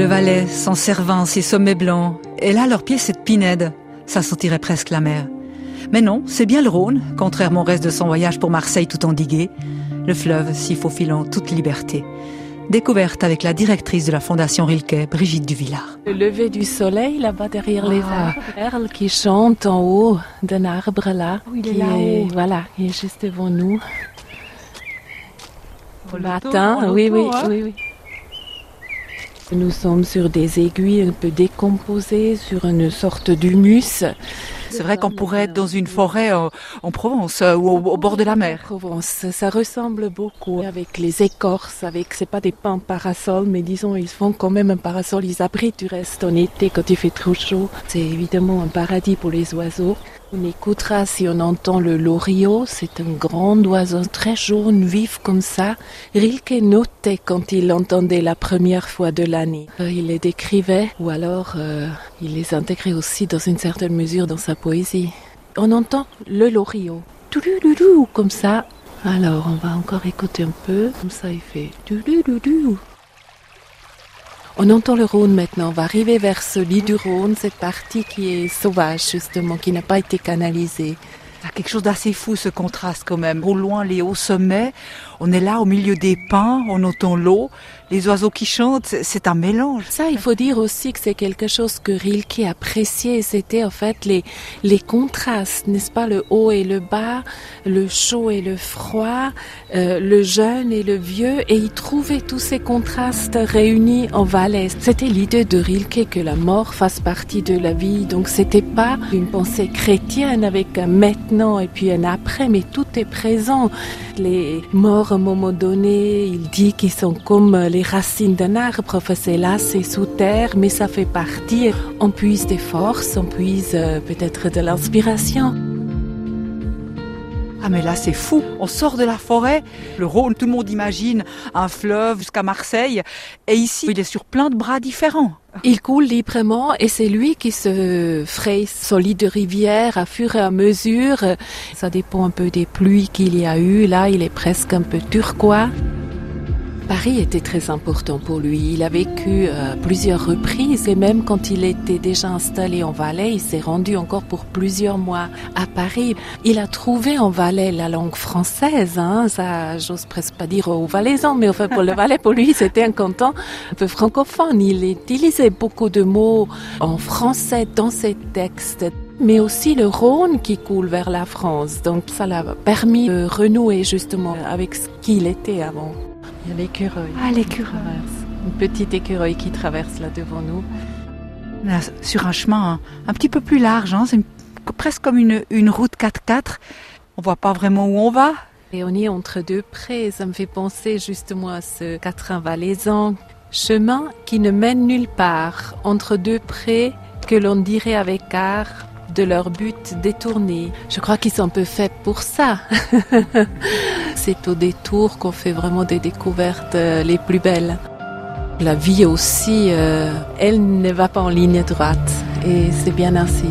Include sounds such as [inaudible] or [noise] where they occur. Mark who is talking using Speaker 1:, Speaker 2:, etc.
Speaker 1: Le Valais, son Cervin, ses sommets blancs, et là, leurs pieds, cette pinède. Ça sentirait presque la mer. Mais non, c'est bien le Rhône, contrairement au reste de son voyage pour Marseille tout endigué. Le fleuve s'y faufilant toute liberté. Découverte avec la directrice de la Fondation Rilke, Brigitte Duvillard.
Speaker 2: Le lever du soleil là-bas derrière les arbres, perles qui chantent en haut d'un arbre là.
Speaker 3: Oui, il est
Speaker 2: qui
Speaker 3: là-haut.
Speaker 2: Voilà, il est juste devant nous.
Speaker 3: Au
Speaker 2: Le
Speaker 3: loto,
Speaker 2: matin,
Speaker 3: au
Speaker 2: oui, oui,
Speaker 3: hein.
Speaker 2: oui, oui. Nous sommes sur des aiguilles un peu décomposées, sur une sorte d'humus.
Speaker 1: C'est vrai qu'on pourrait être dans une forêt en, en Provence euh, ou au, bord de la mer.
Speaker 2: Provence, ça ressemble beaucoup avec les écorces, avec c'est pas des pins parasols, mais disons ils font quand même un parasol, ils abritent du reste en été quand il fait trop chaud. C'est évidemment un paradis pour les oiseaux. On écoutera si on entend le loriot, c'est un grand oiseau très jaune, vif comme ça. Rilke notait quand il l'entendait la première fois de l'année. Euh, Il les décrivait ou alors euh, il les intégrait aussi dans une certaine mesure dans sa poésie. On entend le Toulouloulou, comme ça. Alors on va encore écouter un peu, comme ça il fait. On entend le Rhône maintenant, on va arriver vers ce lit du Rhône, cette partie qui est sauvage justement, qui n'a pas été canalisée.
Speaker 1: Il a quelque chose d'assez fou ce contraste quand même. Au loin, les hauts sommets, on est là au milieu des pins, on entend l'eau, les oiseaux qui chantent, c'est- un mélange.
Speaker 2: Ça, il faut dire aussi que c'est quelque chose que Rilke appréciait. C'était en fait les, les contrastes, n'est-ce pas? Le haut et le bas, le chaud et le froid, euh, le jeune et le vieux. Et il trouvait tous ces contrastes réunis en Valais. C'était l'idée de Rilke que la mort fasse partie de la vie. Donc c'était pas une pensée chrétienne avec un et puis un après, mais tout est présent. Les morts à un moment donné, il dit qu'ils sont comme les racines d'un arbre. C'est là, c'est sous terre, mais ça fait partie. On puise des forces, on puise euh, peut-être de l'inspiration.
Speaker 1: Ah mais là c'est fou, on sort de la forêt, le Rhône, tout le monde imagine un fleuve jusqu'à Marseille, et ici il est sur plein de bras différents.
Speaker 2: Il coule librement et c'est lui qui se fraye son lit de rivière à fur et à mesure. Ça dépend un peu des pluies qu'il y a eu. Là, il est presque un peu turquois. Paris était très important pour lui. Il a vécu euh, plusieurs reprises et même quand il était déjà installé en Valais, il s'est rendu encore pour plusieurs mois à Paris. Il a trouvé en Valais la langue française. Hein, ça, j'ose presque pas dire aux Valaisans, mais enfin pour le Valais, pour lui, c'était un canton un peu francophone. Il utilisait beaucoup de mots en français dans ses textes mais aussi le Rhône qui coule vers la France. Donc ça l'a permis de renouer justement avec ce qu'il était avant. L'écureuil.
Speaker 3: Ah, l'écureuil.
Speaker 2: Une petite écureuil qui traverse là devant nous.
Speaker 1: Là, sur un chemin un, un petit peu plus large, hein, c'est presque comme une, une route 4x4. On voit pas vraiment où on va.
Speaker 2: Et on est entre deux prés. Ça me fait penser justement à ce quatrain valaisan. Chemin qui ne mène nulle part, entre deux prés que l'on dirait avec art de leur but détourné. Je crois qu'ils sont un peu faits pour ça. [laughs] C'est au détour qu'on fait vraiment des découvertes euh, les plus belles. La vie aussi, euh, elle ne va pas en ligne droite et c'est bien ainsi.